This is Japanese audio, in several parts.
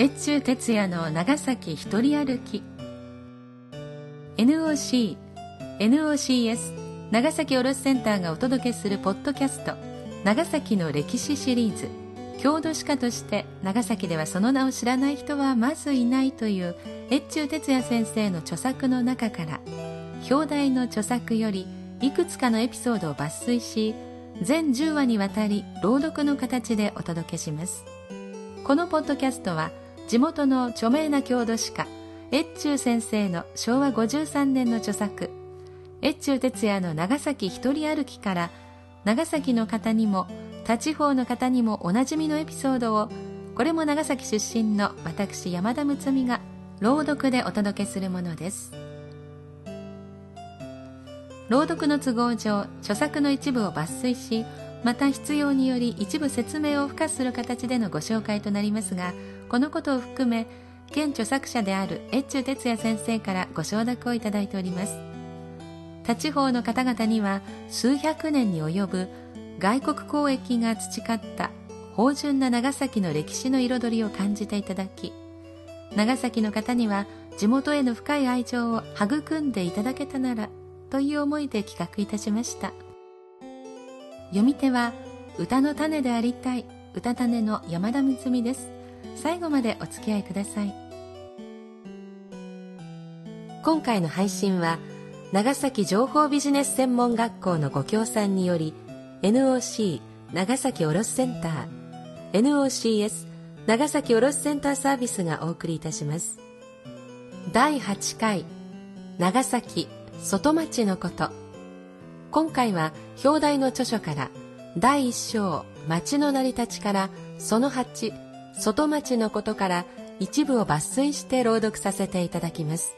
越中哲也の長崎一人歩き。NOC NOCS 長崎卸センターがお届けするポッドキャスト長崎の歴史シリーズ。郷土史家として長崎ではその名を知らない人はまずいないという越中哲也先生の著作の中から表題の著作よりいくつかのエピソードを抜粋し全10話にわたり朗読の形でお届けします。このポッドキャストは地元の著名な郷土史家越中先生の昭和53年の著作越中哲也の長崎一人歩きから長崎の方にも他地方の方にもおなじみのエピソードをこれも長崎出身の私山田睦美が朗読でお届けするものです。朗読の都合上著作の一部を抜粋しまた必要により一部説明を付加する形でのご紹介となりますがこのことを含め現著作者である越中哲也先生からご承諾をいただいております。他地方の方々には数百年に及ぶ外国交易が培った芳醇な長崎の歴史の彩りを感じていただき長崎の方には地元への深い愛情を育んでいただけたならという思いで企画いたしました。読み手は歌の種でありたい歌種の山田睦美です。最後までお付き合いください。今回の配信は長崎情報ビジネス専門学校のご協賛により NOC 長崎卸センター NOCS 長崎卸センターサービスがお送りいたします。第8回長崎外町のこと。今回は表題の著書から第1章町の成り立ちからその8外町のことから一部を抜粋して朗読させていただきます。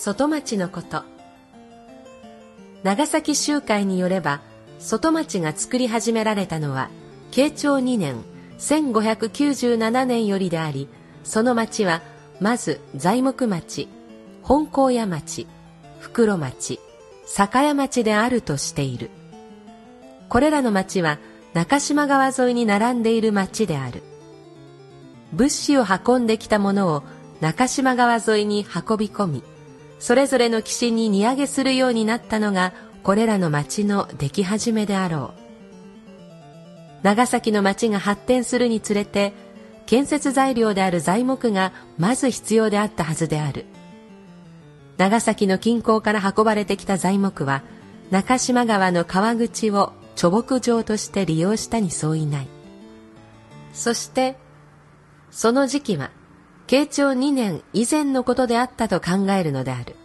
外町のこと。長崎集会によれば外町が作り始められたのは慶長2年1597年よりでありその町はまず材木町本高屋町袋町酒屋町であるとしている。これらの町は中島川沿いに並んでいる町である。物資を運んできたものを中島川沿いに運び込みそれぞれの岸に荷上げするようになったのがこれらの町の出来始めであろう。長崎の町が発展するにつれて建設材料である材木がまず必要であったはずである。長崎の近郊から運ばれてきた材木は中島川の川口を貯木場として利用したに相違ない。そしてその時期は慶長2年以前のことであったと考えるのである。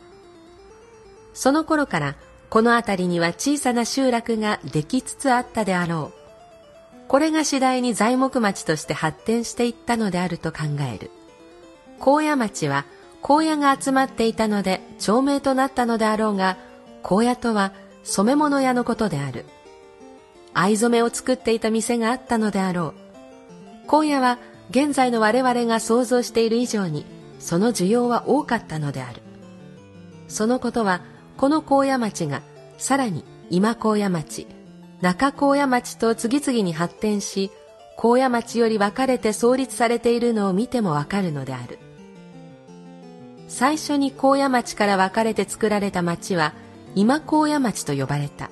その頃からこの辺りには小さな集落ができつつあったであろう。これが次第に材木町として発展していったのであると考える。高野町は荒野が集まっていたので町名となったのであろうが、荒野とは染め物屋のことである。藍染めを作っていた店があったのであろう。荒野は現在の我々が想像している以上にその需要は多かったのである。そのことはこの高野町がさらに今高野町中高野町と次々に発展し高野町より分かれて創立されているのを見てもわかるのである。最初に高野町から分かれて作られた町は今高野町と呼ばれた。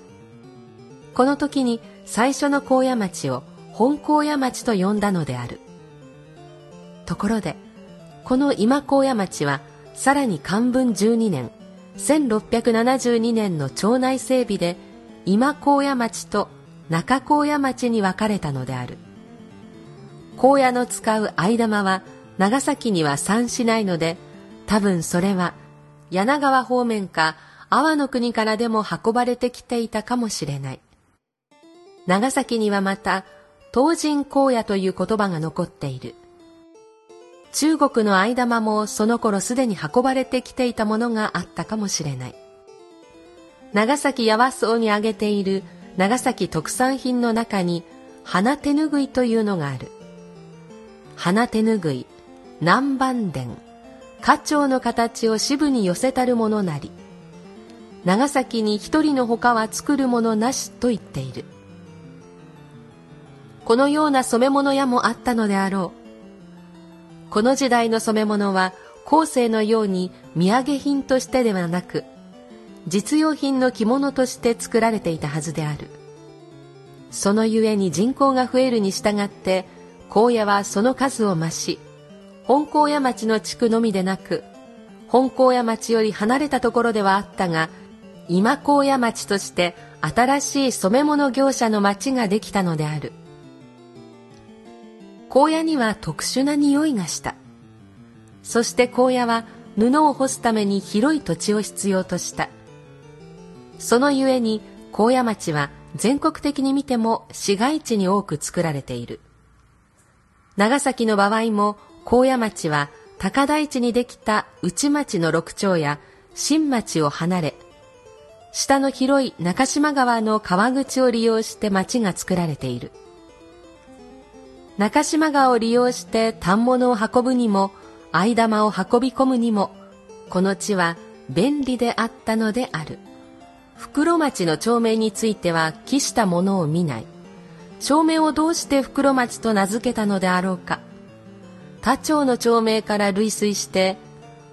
この時に最初の高野町を本高野町と呼んだのである。ところでこの今高野町はさらに漢文12年1672年の町内整備で今高野町と中高野町に分かれたのである。高野の使う藍玉は長崎には産しないので多分それは柳川方面か阿波の国からでも運ばれてきていたかもしれない。長崎にはまた東神荒野という言葉が残っている。中国の藍玉もその頃すでに運ばれてきていたものがあったかもしれない。長崎八幡荘に挙げている長崎特産品の中に花手ぬぐいというのがある。花手ぬぐい、南蛮伝、花鳥の形を支部に寄せたるものなり。長崎に一人のほかは作るものなしと言っている。このような染め物屋もあったのであろう。この時代の染め物は後世のように土産品としてではなく、実用品の着物として作られていたはずである。そのゆえに人口が増えるに従って、荒野はその数を増し、本荒野町の地区のみでなく、本荒野町より離れたところではあったが、今荒野町として新しい染め物業者の町ができたのである。荒野には特殊な匂いがした。そして荒野は布を干すために広い土地を必要とした。そのゆえに荒野町は全国的に見ても市街地に多く作られている。長崎の場合も荒野町は高台地にできた内町の六町や新町を離れ、下の広い中島川の川口を利用して町が作られている。中島川を利用して反物を運ぶにも、藍玉を運び込むにも、この地は便利であったのである。袋町の町名については記したものを見ない。町名をどうして袋町と名付けたのであろうか。他町の町名から類推して、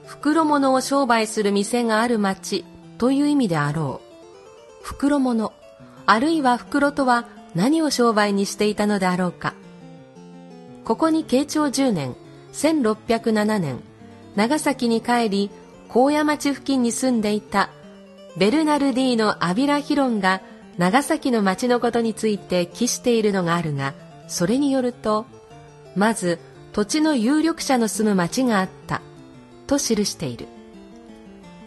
袋物を商売する店がある町という意味であろう。袋物、あるいは袋とは何を商売にしていたのであろうか。ここに慶長10年、1607年、長崎に帰り、高野町付近に住んでいたベルナルディーノ・アビラヒロンが長崎の町のことについて記しているのがあるが、それによると、まず土地の有力者の住む町があった、と記している。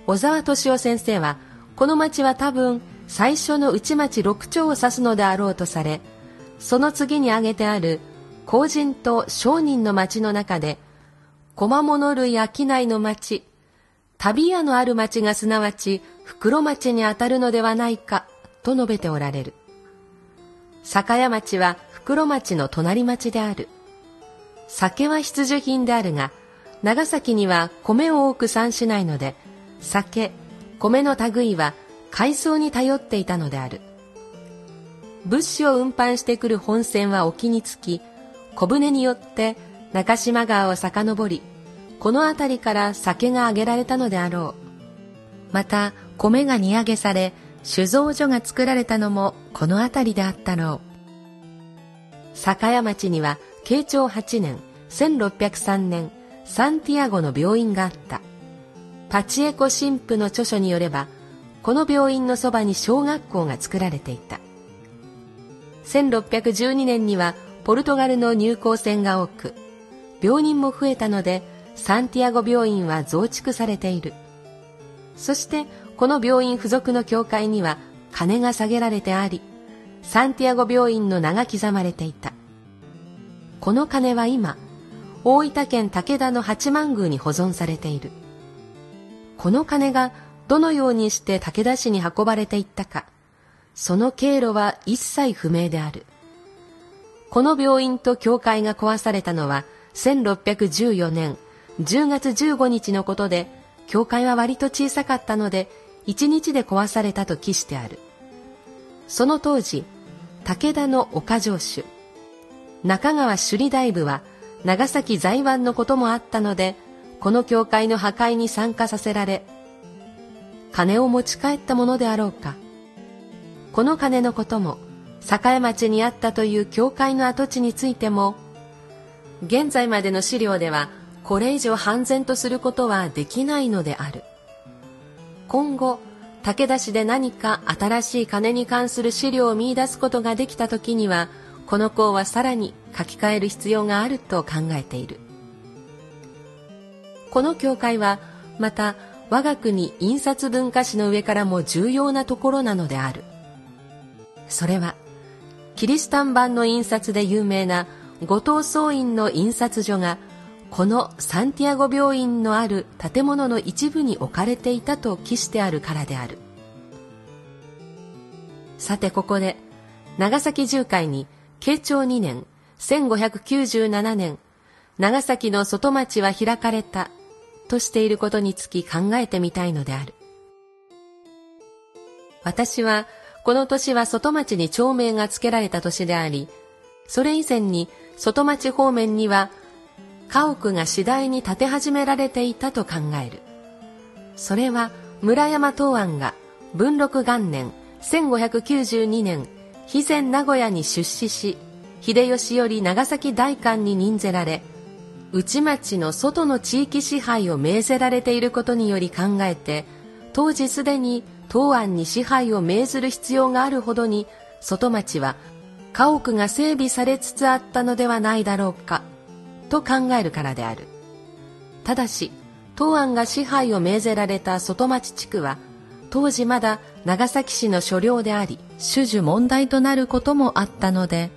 小沢敏夫先生は、この町は多分最初の内町六丁を指すのであろうとされ、その次に挙げてある公人と商人の町の中で、小物類商いの町、旅屋のある町がすなわち袋町にあたるのではないかと述べておられる。酒屋町は袋町の隣町である。酒は必需品であるが、長崎には米を多く産しないので、酒、米の類は海藻に頼っていたのである。物資を運搬してくる本船は沖につき、小舟によって中島川を遡り、この辺りから酒が挙げられたのであろう。また、米が荷上げされ、酒造所が作られたのもこの辺りであったろう。酒屋町には、慶長8年、1603年、サンティアゴの病院があった。パチエコ神父の著書によれば、この病院のそばに小学校が作られていた。1612年にはポルトガルの入港船が多く、病人も増えたので、サンティアゴ病院は増築されている。そしてこの病院付属の教会には鐘が下げられてあり、サンティアゴ病院の名が刻まれていた。この鐘は今、大分県武田の八幡宮に保存されている。この鐘がどのようにして武田市に運ばれていったか、その経路は一切不明である。この病院と教会が壊されたのは1614年10月15日のことで、教会は割と小さかったので、1日で壊されたと記してある。その当時、武田の岡城主、中川首里大部は長崎在湾のこともあったので、この教会の破壊に参加させられ、金を持ち帰ったものであろうか。この金のことも、栄町にあったという教会の跡地についても、現在までの資料ではこれ以上半然とすることはできないのである。今後武田市で何か新しい金に関する資料を見出すことができた時にはこの項はさらに書き換える必要があると考えている。この教会はまた我が国印刷文化史の上からも重要なところなのである。それはキリシタン版の印刷で有名な後藤総院の印刷所がこのサンティアゴ病院のある建物の一部に置かれていたと記してあるからである。さてここで長崎重会に慶長2年1597年長崎の外町は開かれたとしていることにつき考えてみたいのである。私はこの年は外町に町名が付けられた年でありそれ以前に外町方面には家屋が次第に建て始められていたと考える。それは村山東庵が文禄元年1592年、肥前名古屋に出資し、秀吉より長崎大官に任ぜられ、内町の外の地域支配を命ぜられていることにより考えて、当時すでに東庵に支配を命ずる必要があるほどに、外町は家屋が整備されつつあったのではないだろうかと考えるからである。ただし東安が支配を命ぜられた外町地区は当時まだ長崎市の所領であり種々問題となることもあったので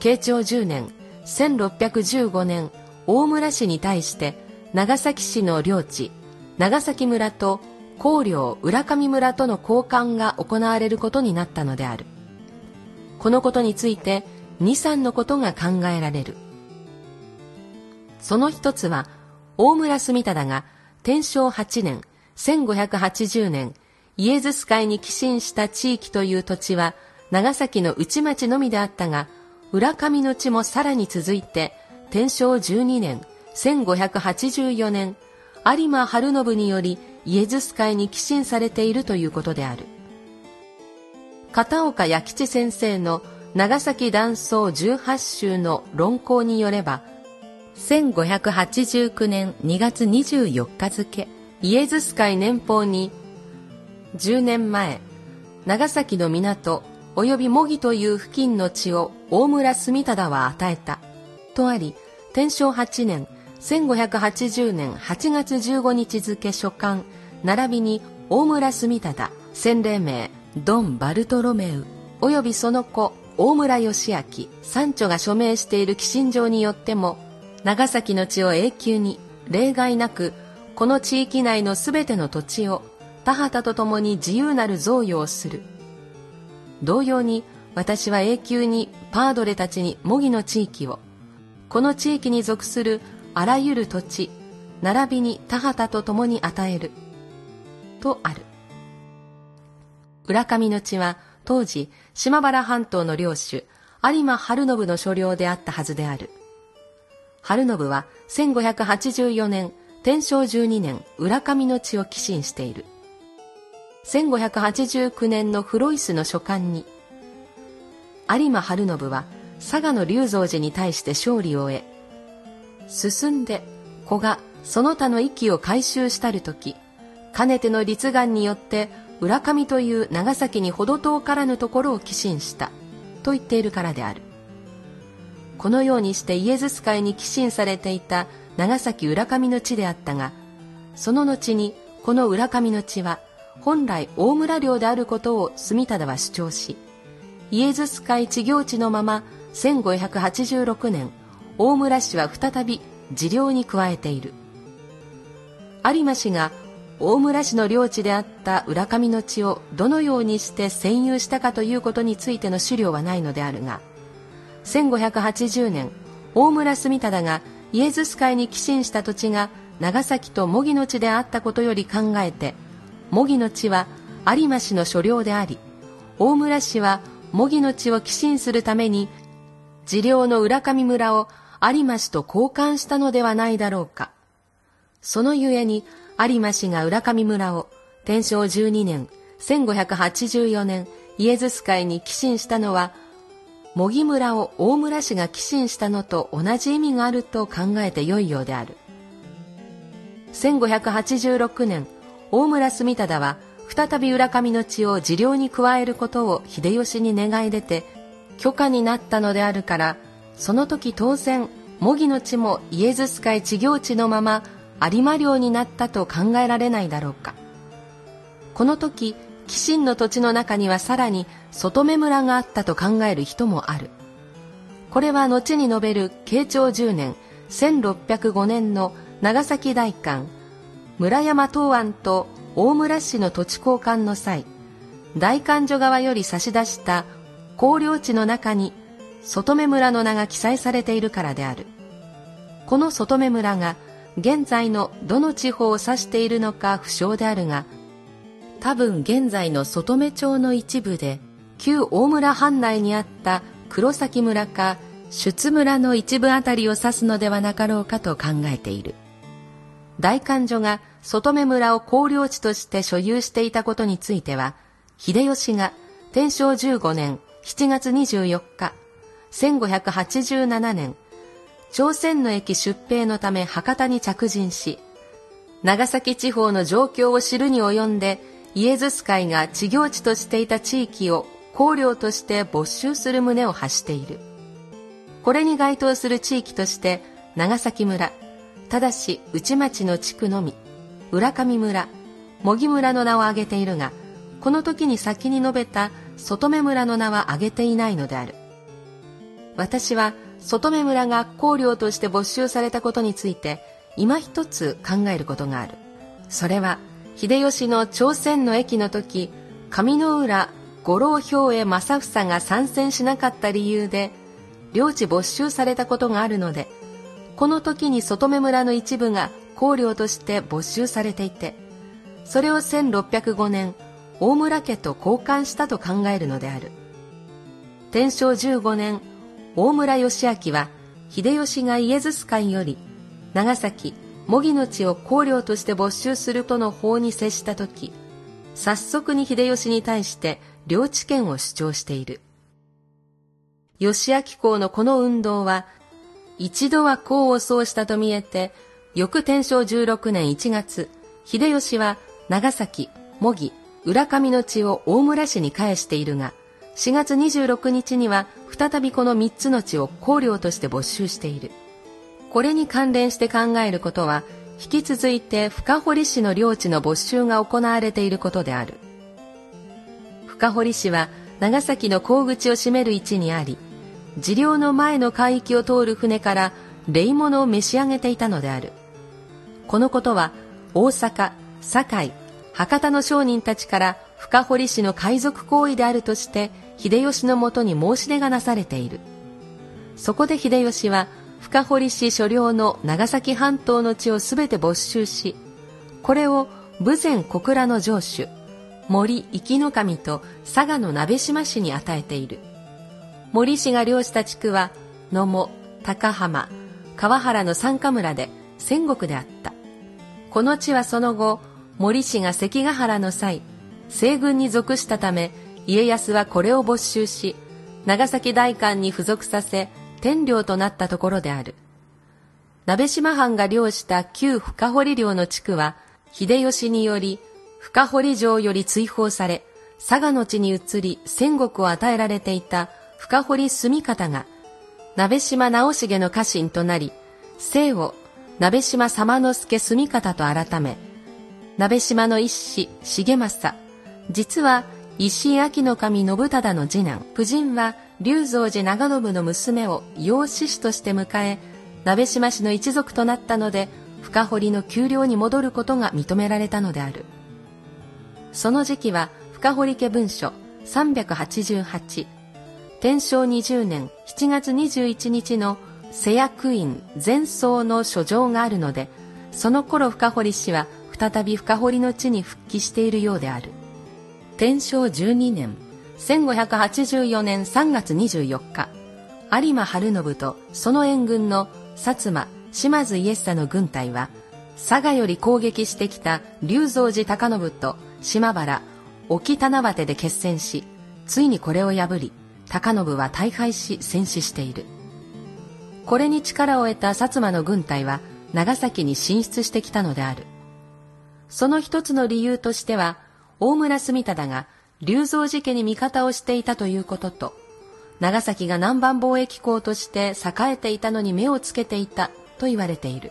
慶長10年1615年大村市に対して長崎市の領地長崎村と高陵浦上村との交換が行われることになったのであるこのことについて2、3のことが考えられる。その一つは、大村住忠が天正8年、1580年、イエズス会に寄進した地域という土地は、長崎の内町のみであったが、浦上の地もさらに続いて、天正12年、1584年、有馬晴信によりイエズス会に寄進されているということである。片岡弥吉先生の長崎断層18州の論考によれば、1589年2月24日付、イエズス会年報に、10年前、長崎の港及び模擬という付近の地を大村住忠は与えた。とあり、天正8年、1580年8月15日付書簡、並びに大村住忠、洗礼名、ドン・バルトロメウ、およびその子、大村義明、三女が署名している寄進状によっても、長崎の地を永久に、例外なく、この地域内のすべての土地を、田畑と共に自由なる贈与をする。同様に、私は永久にパードレたちに模擬の地域を、この地域に属するあらゆる土地、並びに田畑と共に与える。とある。浦上の地は当時島原半島の領主有馬晴信の所領であったはずである。晴信は1584年天正12年浦上の地を寄進している。1589年のフロイスの書簡に有馬晴信は佐賀の龍蔵寺に対して勝利を得進んで子がその他の息を回収したる時かねての立願によって浦上という長崎に程遠からぬところを寄進したと言っているからである。このようにしてイエズス会に寄進されていた長崎浦上の地であったがその後にこの浦上の地は本来大村領であることを住忠は主張しイエズス会地行地のまま1586年大村氏は再び治療に加えている。有馬氏が大村市の領地であった浦上の地をどのようにして占有したかということについての資料はないのであるが1580年大村住忠がイエズス会に寄進した土地が長崎と模擬の地であったことより考えて模擬の地は有馬市の所領であり大村市は模擬の地を寄進するために治療の浦上村を有馬市と交換したのではないだろうか。そのゆえに有馬氏が浦上村を天正12年1584年イエズス会に寄進したのは模擬村を大村氏が寄進したのと同じ意味があると考えてよいようである。1586年大村住忠は再び浦上の地を治療に加えることを秀吉に願い出て許可になったのであるからその時当然模擬の地もイエズス会地行地のまま有馬領になったと考えられないだろうか。この時紀信の土地の中にはさらに外目村があったと考える人もある。これは後に述べる慶長10年1605年の長崎大官村山東庵と大村市の土地交換の際大官所側より差し出した公領地の中に外目村の名が記載されているからである。この外目村が現在のどの地方を指しているのか不詳であるが多分現在の外目町の一部で旧大村藩内にあった黒崎村か出村の一部あたりを指すのではなかろうかと考えている。大官所が外目村を公領地として所有していたことについては秀吉が天正15年7月24日1587年朝鮮の駅出兵のため博多に着陣し長崎地方の状況を知るに及んでイエズス会が地業地としていた地域を公領として没収する旨を発している。これに該当する地域として長崎村ただし内町の地区のみ浦上村茂木村の名を挙げているがこの時に先に述べた外目村の名は挙げていないのである。私は外目村が公領として没収されたことについて今一つ考えることがある。それは秀吉の朝鮮の駅の時上の浦五郎兵衛正房が参戦しなかった理由で領地没収されたことがあるのでこの時に外目村の一部が公領として没収されていてそれを1605年大村家と交換したと考えるのである。天正15年大村義明は秀吉がイエズス会より長崎模擬の地を公領として没収するとの法に接した時早速に秀吉に対して領地権を主張している。義明公のこの運動は一度は功を奏したと見えて翌天正16年1月秀吉は長崎模擬浦上の地を大村市に返しているが4月26日には再びこの3つの地を公領として没収している。これに関連して考えることは引き続いて深堀市の領地の没収が行われていることである。深堀市は長崎の港口を占める位置にあり治療の前の海域を通る船から霊物を召し上げていたのである。このことは大阪堺博多の商人たちから深堀市の海賊行為であるとして秀吉のもとに申し出がなされている。そこで秀吉は深堀市所領の長崎半島の地をすべて没収しこれを武前小倉の城主森生の神と佐賀の鍋島市に与えている。森氏が領した地区は野茂高浜川原の三家村で戦国であった。この地はその後森氏が関ヶ原の際西軍に属したため家康はこれを没収し長崎大官に付属させ天領となったところである。鍋島藩が領した旧深堀領の地区は、秀吉により深堀城より追放され、佐賀の地に移り戦国を与えられていた深堀住方が、鍋島直重の家臣となり、姓を鍋島様之助住方と改め、鍋島の一子重政、実は石井明の神信忠の次男、夫人は龍蔵寺長信の娘を養子師として迎え鍋島氏の一族となったので深堀の丘陵に戻ることが認められたのである。その時期は深堀家文書388天正20年7月21日の瀬役院前奏の書状があるのでその頃深堀氏は再び深堀の地に復帰しているようである。天正12年1584年3月24日有馬晴信とその援軍の薩摩島津家久の軍隊は佐賀より攻撃してきた龍蔵寺高信と島原沖棚端で決戦しついにこれを破り高信は大敗し戦死している。これに力を得た薩摩の軍隊は長崎に進出してきたのである。その一つの理由としては大村住忠が龍造寺家に味方をしていたということと、長崎が南蛮貿易港として栄えていたのに目をつけていたと言われている。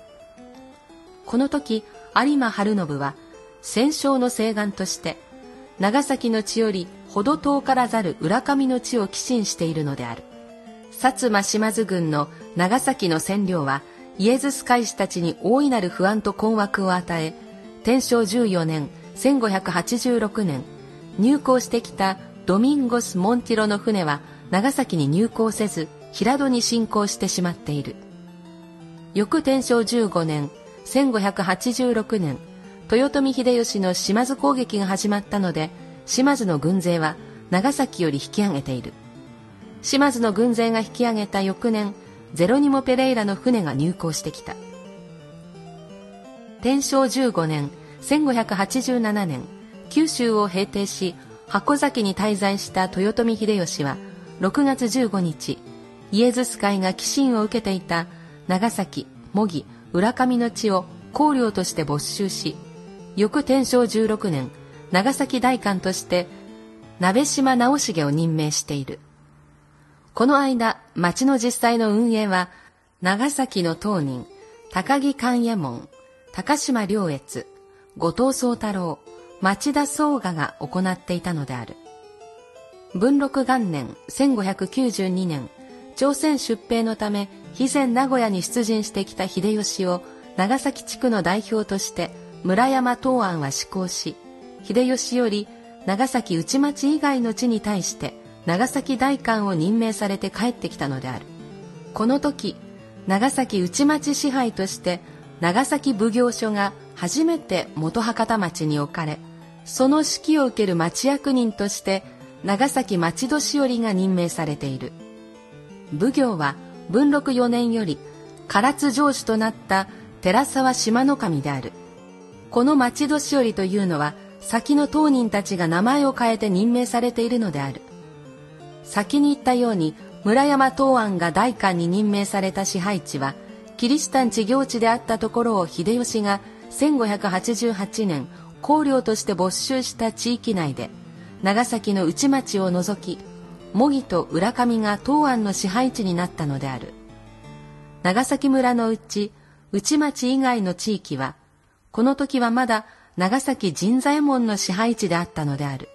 この時、有馬晴信は戦勝の西岸として、長崎の地よりほど遠からざる浦上の地を寄進しているのである。薩摩島津軍の長崎の占領はイエズス会士たちに大いなる不安と困惑を与え天正14年1586年入港してきたドミンゴス・モンティロの船は長崎に入港せず平戸に侵攻してしまっている。翌天正15年1586年豊臣秀吉の島津攻撃が始まったので島津の軍勢は長崎より引き上げている。島津の軍勢が引き上げた翌年ゼロニモ・ペレイラの船が入港してきた。天正15年1587年九州を平定し箱崎に滞在した豊臣秀吉は6月15日イエズス会が寄進を受けていた長崎、模擬、浦上の地を公領として没収し翌天正16年長崎大官として鍋島直重を任命している。この間町の実際の運営は長崎の当人高木勘右衛門高島良越後藤宗太郎町田宗我が行っていたのである。文禄元年1592年朝鮮出兵のため肥前名古屋に出陣してきた秀吉を長崎地区の代表として村山東庵は施行し秀吉より長崎内町以外の地に対して長崎大官を任命されて帰ってきたのである。この時長崎内町支配として長崎奉行所が初めて元博多町に置かれその指揮を受ける町役人として長崎町年寄が任命されている。奉行は文禄4年より唐津城主となった寺沢島の神である。この町年寄というのは先の当人たちが名前を変えて任命されているのである。先に言ったように村山東庵が代官に任命された支配地はキリシタン地行地であったところを秀吉が1588年公領として没収した地域内で長崎の内町を除き模擬と浦上が東庵の支配地になったのである。長崎村のうち内町以外の地域はこの時はまだ長崎神左衛門の支配地であったのである。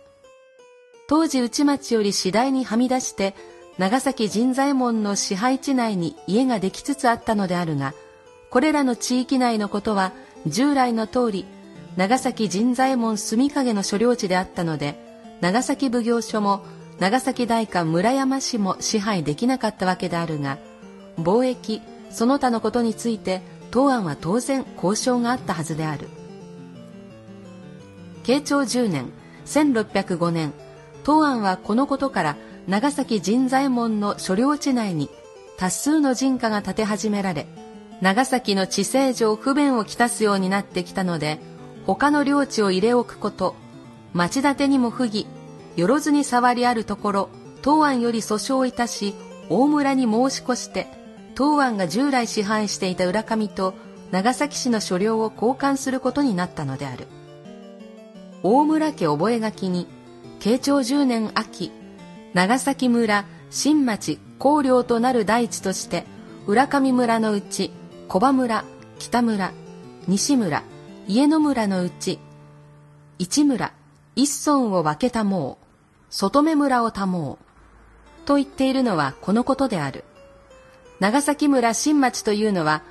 当時内町より次第にはみ出して長崎神左衛門の支配地内に家ができつつあったのであるがこれらの地域内のことは従来の通り長崎神左衛門住影の所領地であったので長崎奉行所も長崎大官村山市も支配できなかったわけであるが貿易その他のことについて東庵は当然交渉があったはずである。慶長10年1605年東庵はこのことから長崎神左衛門の所領地内に多数の人家が建て始められ長崎の地政上不便をきたすようになってきたので他の領地を入れ置くこと町立てにも不義よろずに触りあるところ東庵より訴訟いたし大村に申し越して東庵が従来支配していた浦上と長崎市の所領を交換することになったのである。大村家覚書に慶長10年秋長崎村新町高陵となる大地として浦上村のうち小葉村北村西村家野村のうち市村一村を分けたもう外目村を保もう。と言っているのはこのことである。長崎村新町というのは、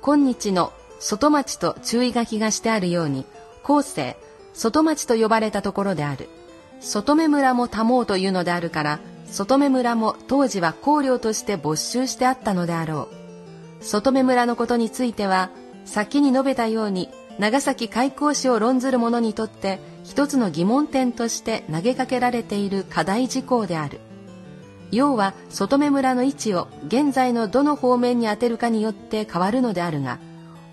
今日の外町と注意書きがしてあるように、後世、外町と呼ばれたところである。外目村も保もうというのであるから、外目村も当時は公領として没収してあったのであろう。外目村のことについては、先に述べたように、長崎開港史を論ずる者にとって一つの疑問点として投げかけられている課題事項である。要は外目村の位置を現在のどの方面に当てるかによって変わるのであるが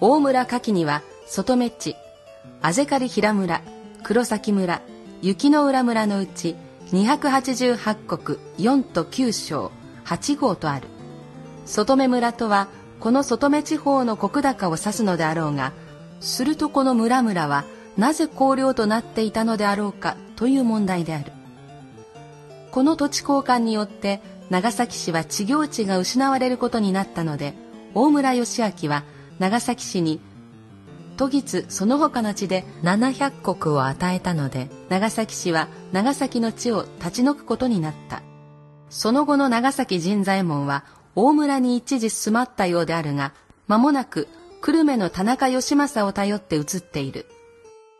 大村下記には外目地あぜかり平村黒崎村雪の浦村のうち288国4と9章8号とある。外目村とはこの外目地方の石高を指すのであろうがするとこの村々はなぜ公領となっていたのであろうかという問題である。この土地交換によって長崎市は地業地が失われることになったので大村義明は長崎市に都議その他の地で700石を与えたので長崎市は長崎の地を立ち退くことになった。その後の長崎神左衛門は大村に一時住まったようであるが間もなく久留米の田中義政を頼って移っている。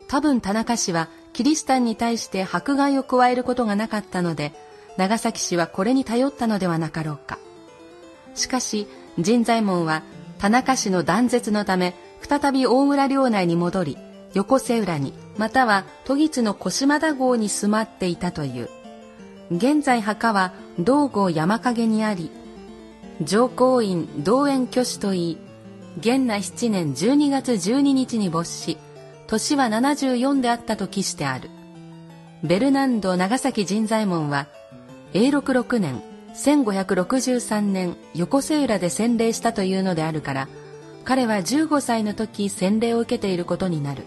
多分田中氏はキリシタンに対して迫害を加えることがなかったので、長崎氏はこれに頼ったのではなかろうか。しかし、神左衛門は田中氏の断絶のため、再び大村領内に戻り、横瀬浦に、または都議津の小島田郷に住まっていたという。現在墓は道郷山陰にあり、上皇院道園居士といい、元来7年12月12日に没し、年は74であったと記してある。ベルナンド長崎神左衛門は、永禄6年、1563年、横瀬浦で洗礼したというのであるから、彼は15歳の時洗礼を受けていることになる。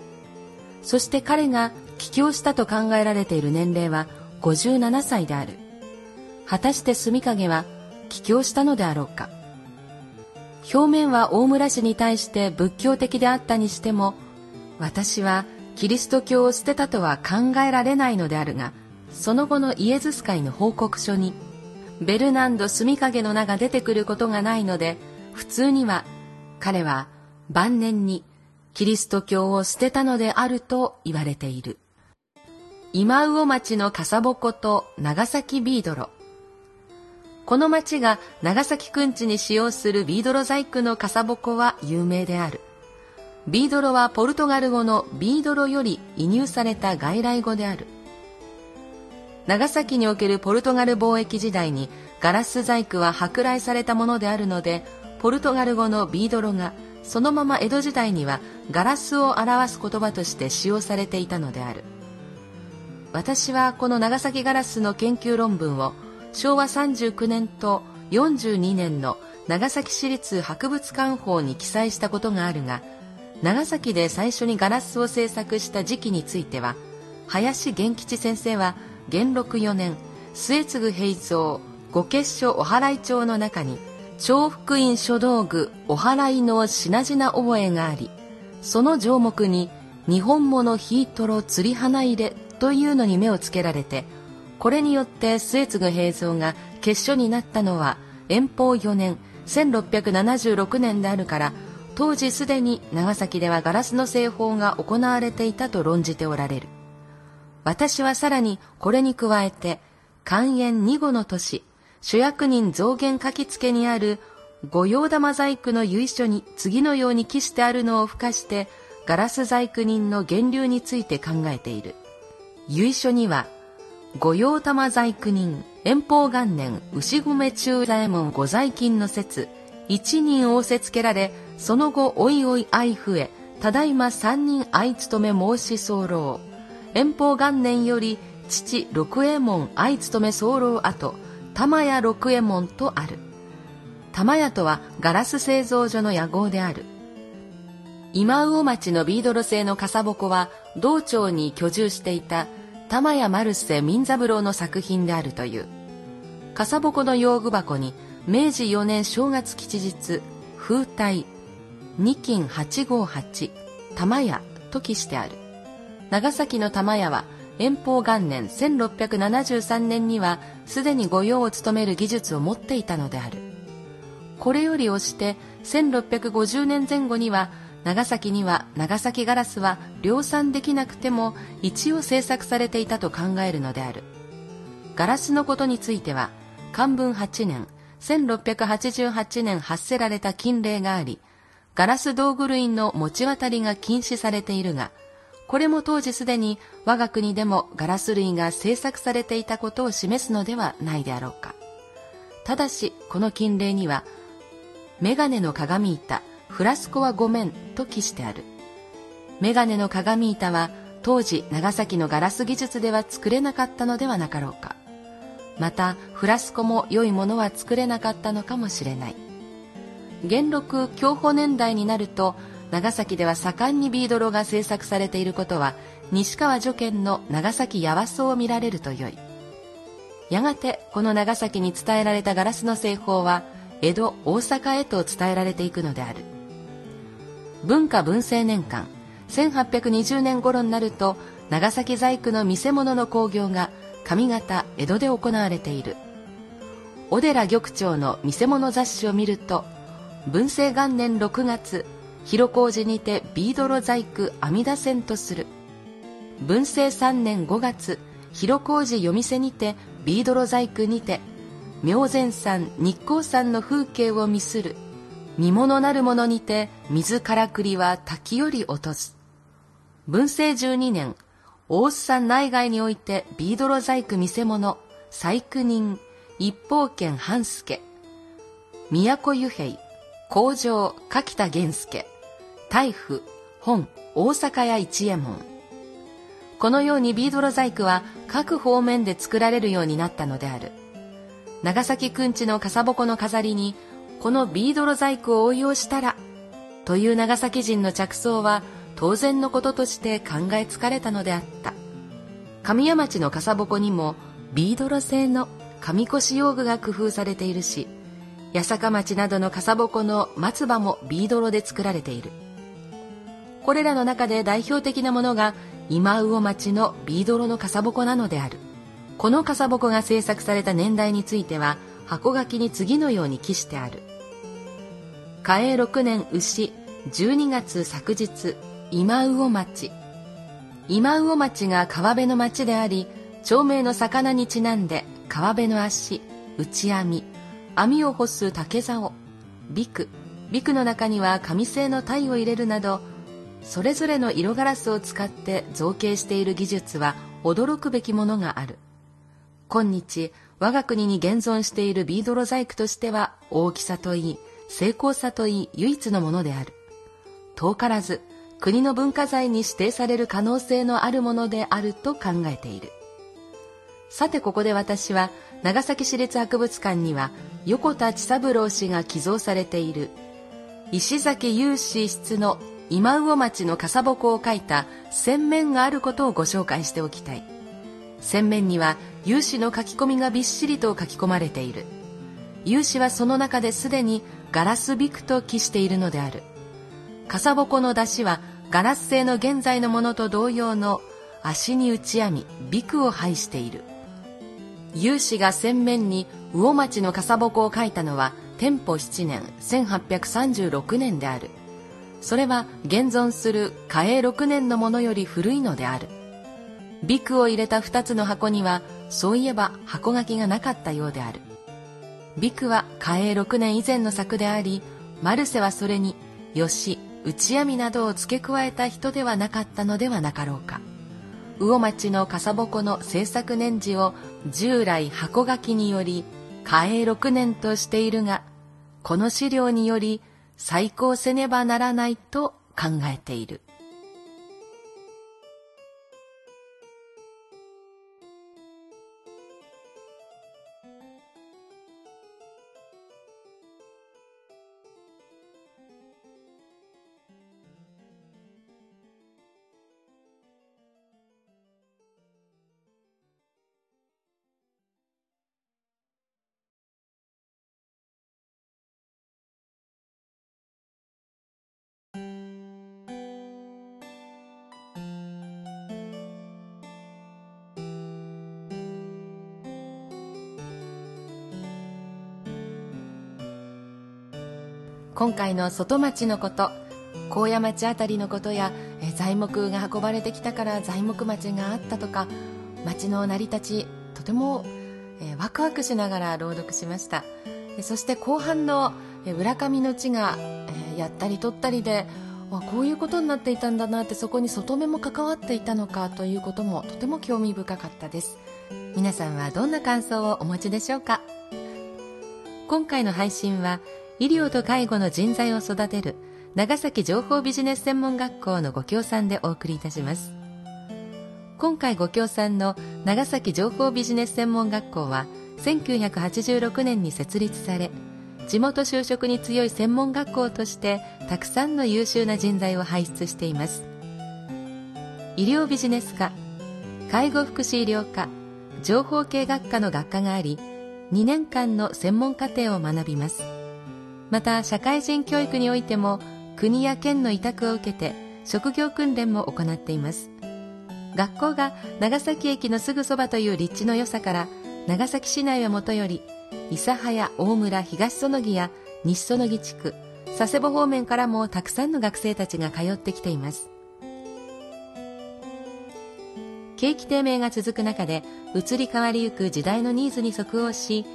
そして彼が帰郷したと考えられている年齢は57歳である。果たして住影は帰郷したのであろうか。表面は大村氏に対して仏教的であったにしても、私はキリスト教を捨てたとは考えられないのであるが、その後のイエズス会の報告書に、ベルナンド住影の名が出てくることがないので、普通には彼は晩年にキリスト教を捨てたのであると言われている。今魚町の笠鉾と長崎ビードロ。この町が長崎くんちに使用するビードロ細工の笠鉾は有名である。ビードロはポルトガル語のビードロより移入された外来語である。長崎におけるポルトガル貿易時代にガラス細工は舶来されたものであるので、ポルトガル語のビードロがそのまま江戸時代にはガラスを表す言葉として使用されていたのである。私はこの長崎ガラスの研究論文を昭和39年と42年の長崎市立博物館法に記載したことがあるが長崎で最初にガラスを製作した時期については林源吉先生は元禄4年末継平蔵御結所お祓い帳の中に長福院書道具お祓いの品々覚えがありその条目に日本物ヒートロ釣り花入れというのに目をつけられてこれによって末継平蔵が結所になったのは遠方4年1676年であるから当時すでに長崎ではガラスの製法が行われていたと論じておられる。私はさらにこれに加えて寛延2後の年主役人増減書き付けにある御用玉細工の由緒に次のように記してあるのを付加してガラス細工人の源流について考えている。由緒には御用玉細工人、遠方元年、牛込中左衛門御在金の説、一人仰せつけられ、その後、おいおい愛増え、ただいま三人愛務め申し候。遠方元年より、父六右衛門愛務め候後、玉屋六右衛門とある。玉屋とはガラス製造所の屋号である。今魚町のビードル製の笠鉾は、道庁に居住していた玉屋マルセ民三郎の作品であるという。笠鉾の用具箱に明治4年正月吉日風体二金858玉屋と記してある。長崎の玉屋は遠方元年1673年にはすでに御用を務める技術を持っていたのである。これより押して1650年前後には長崎には長崎ガラスは量産できなくても一応製作されていたと考えるのである。ガラスのことについては漢文8年1688年発せられた禁令がありガラス道具類の持ち渡りが禁止されているがこれも当時すでに我が国でもガラス類が製作されていたことを示すのではないであろうか。ただしこの禁令にはメガネの鏡板フラスコはごめんと記してある。メガネの鏡板は当時長崎のガラス技術では作れなかったのではなかろうか。またフラスコも良いものは作れなかったのかもしれない。元禄享保年代になると長崎では盛んにビードロが製作されていることは西川助県の長崎八和荘を見られるとよい。やがてこの長崎に伝えられたガラスの製法は江戸大阪へと伝えられていくのである。文化文政年間1820年頃になると長崎細工の見せ物の興行が上方江戸で行われている。小寺玉長の見せ物雑誌を見ると文政元年6月広小路にてビードロ細工阿弥陀線とする。文政3年5月広小路夜店にてビードロ細工にて明前山日光山の風景を見する。見物なるものにて水からくりは滝より落とす。文政12年大須山内外においてビードロ細工見せ物細工人一方軒半助。都湯平工場柿田源助。大府本大阪屋一右衛門。このようにビードロ細工は各方面で作られるようになったのである。長崎くんちの笠鉾の飾りにこのビードロ細工を応用したらという長崎人の着想は当然のこととして考えつかれたのであった。神谷町の笠鉾にもビードロ製の神腰用具が工夫されているし八坂町などの笠鉾の松葉もビードロで作られている。これらの中で代表的なものが今魚町のビードロの笠鉾なのである。この笠鉾が制作された年代については箱書きに次のように記してある。嘉永6年牛12月昨日今魚町。今魚町が川辺の町であり町名の魚にちなんで川辺の足内網網を干す竹竿ビク。ビクの中には紙製の鯛を入れるなどそれぞれの色ガラスを使って造形している技術は驚くべきものがある。今日我が国に現存しているビードロ細工としては大きさといい成功さといい唯一のものである。遠からず国の文化財に指定される可能性のあるものであると考えている。さてここで私は長崎市立博物館には横田千三郎氏が寄贈されている石崎雄氏室の今魚町の笠鉾を書いた洗面があることをご紹介しておきたい。洗面には有志の書き込みがびっしりと書き込まれている。有志はその中ですでにガラスビクと記しているのである。笠鉾の出汁はガラス製の現在のものと同様の足に打ち網みビクを配している。有志が洗面に魚町の笠鉾を書いたのは天保7年1836年である。それは現存する嘉永6年のものより古いのである。ビクを入れた2つの箱にはそういえば箱書きがなかったようである。ビクは嘉永6年以前の作でありマルセはそれに吉内網などを付け加えた人ではなかったのではなかろうか。魚町の笠鉾の制作年次を従来箱書きにより嘉永6年としているがこの資料により再考せねばならないと考えている。今回の外町のこと高野町あたりのことや材木が運ばれてきたから材木町があったとか町の成り立ちとてもえワクワクしながら朗読しました。そして後半の浦上の地がえやったり取ったりでこういうことになっていたんだなってそこに外目も関わっていたのかということもとても興味深かったです。皆さんはどんな感想をお持ちでしょうか？今回の配信は医療と介護の人材を育てる長崎情報ビジネス専門学校のご協賛でお送りいたします。今回ご協賛の長崎情報ビジネス専門学校は1986年に設立され地元就職に強い専門学校としてたくさんの優秀な人材を輩出しています。医療ビジネス科介護福祉医療科情報系学科の学科があり2年間の専門課程を学びます。また社会人教育においても国や県の委託を受けて職業訓練も行っています。学校が長崎駅のすぐそばという立地の良さから長崎市内はもとより諫早大村東園木や西園木地区佐世保方面からもたくさんの学生たちが通ってきています。景気低迷が続く中で移り変わりゆく時代のニーズに即応し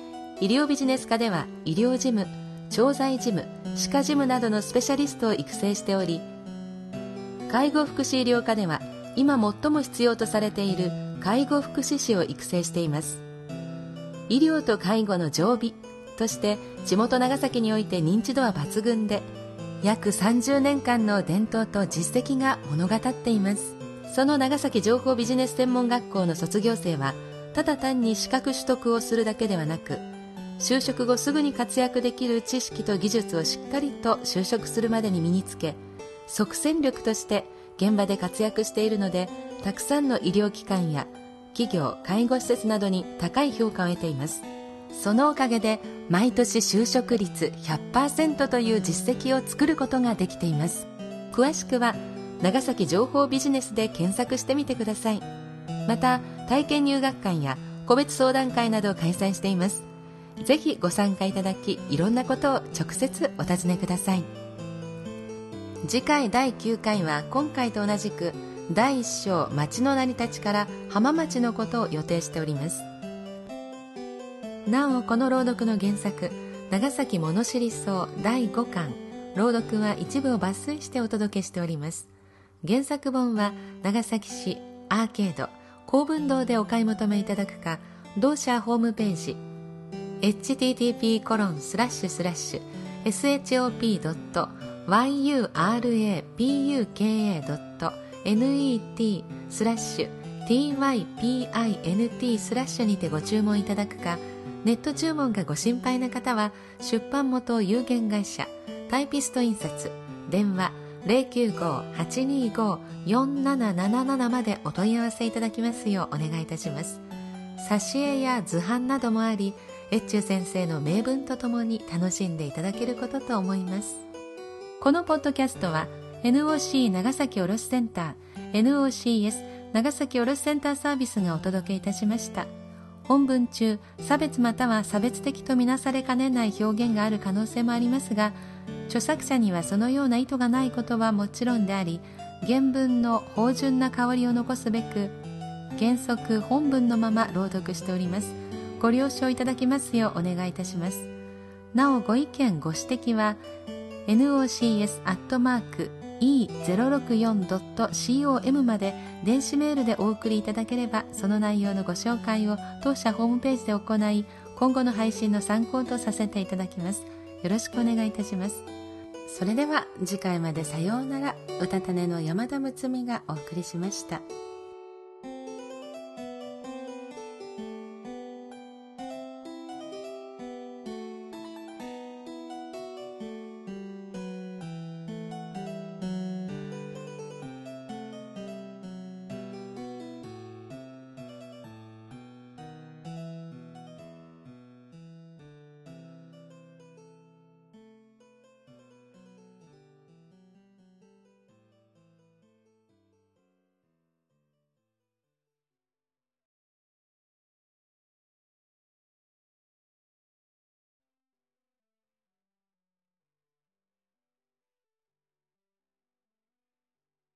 医療ビジネス科では医療事務調剤事務歯科事務などのスペシャリストを育成しており介護福祉医療科では今最も必要とされている介護福祉士を育成しています。医療と介護の常備として地元長崎において認知度は抜群で約30年間の伝統と実績が物語っています。その長崎情報ビジネス専門学校の卒業生はただ単に資格取得をするだけではなく就職後すぐに活躍できる知識と技術をしっかりと就職するまでに身につけ即戦力として現場で活躍しているのでたくさんの医療機関や企業介護施設などに高い評価を得ています。そのおかげで毎年就職率100%という実績を作ることができています。詳しくは長崎情報ビジネスで検索してみてください。また体験入学館や個別相談会などを開催しています。ぜひご参加いただきいろんなことを直接お尋ねください。次回第9回は今回と同じく第1章町の成り立ちから浜町のことを予定しております。なおこの朗読の原作長崎物知り草第5巻朗読は一部を抜粋してお届けしております。原作本は長崎市アーケード公文堂でお買い求めいただくか同社ホームページ http コロンスラッシュスラッシュ shop.yurapuka.net スラッシュ typint スラッシュにてご注文いただくかネット注文がご心配な方は出版元有限会社タイピスト印刷電話095-825-4777までお問い合わせいただきますようお願いいたします。挿絵や図版などもあり越中先生の名文とともに楽しんでいただけることと思います。このポッドキャストは NOC 長崎卸センター NOCS 長崎卸センターサービスがお届けいたしました。本文中差別または差別的とみなされかねない表現がある可能性もありますが著作者にはそのような意図がないことはもちろんであり原文の芳醇な香りを残すべく原則本文のまま朗読しております。ご了承いただきますようお願いいたします。なおご意見ご指摘は nocs.e064.com まで電子メールでお送りいただければその内容のご紹介を当社ホームページで行い今後の配信の参考とさせていただきます。よろしくお願いいたします。それでは次回までさようなら。うたた寝の山田睦美がお送りしました。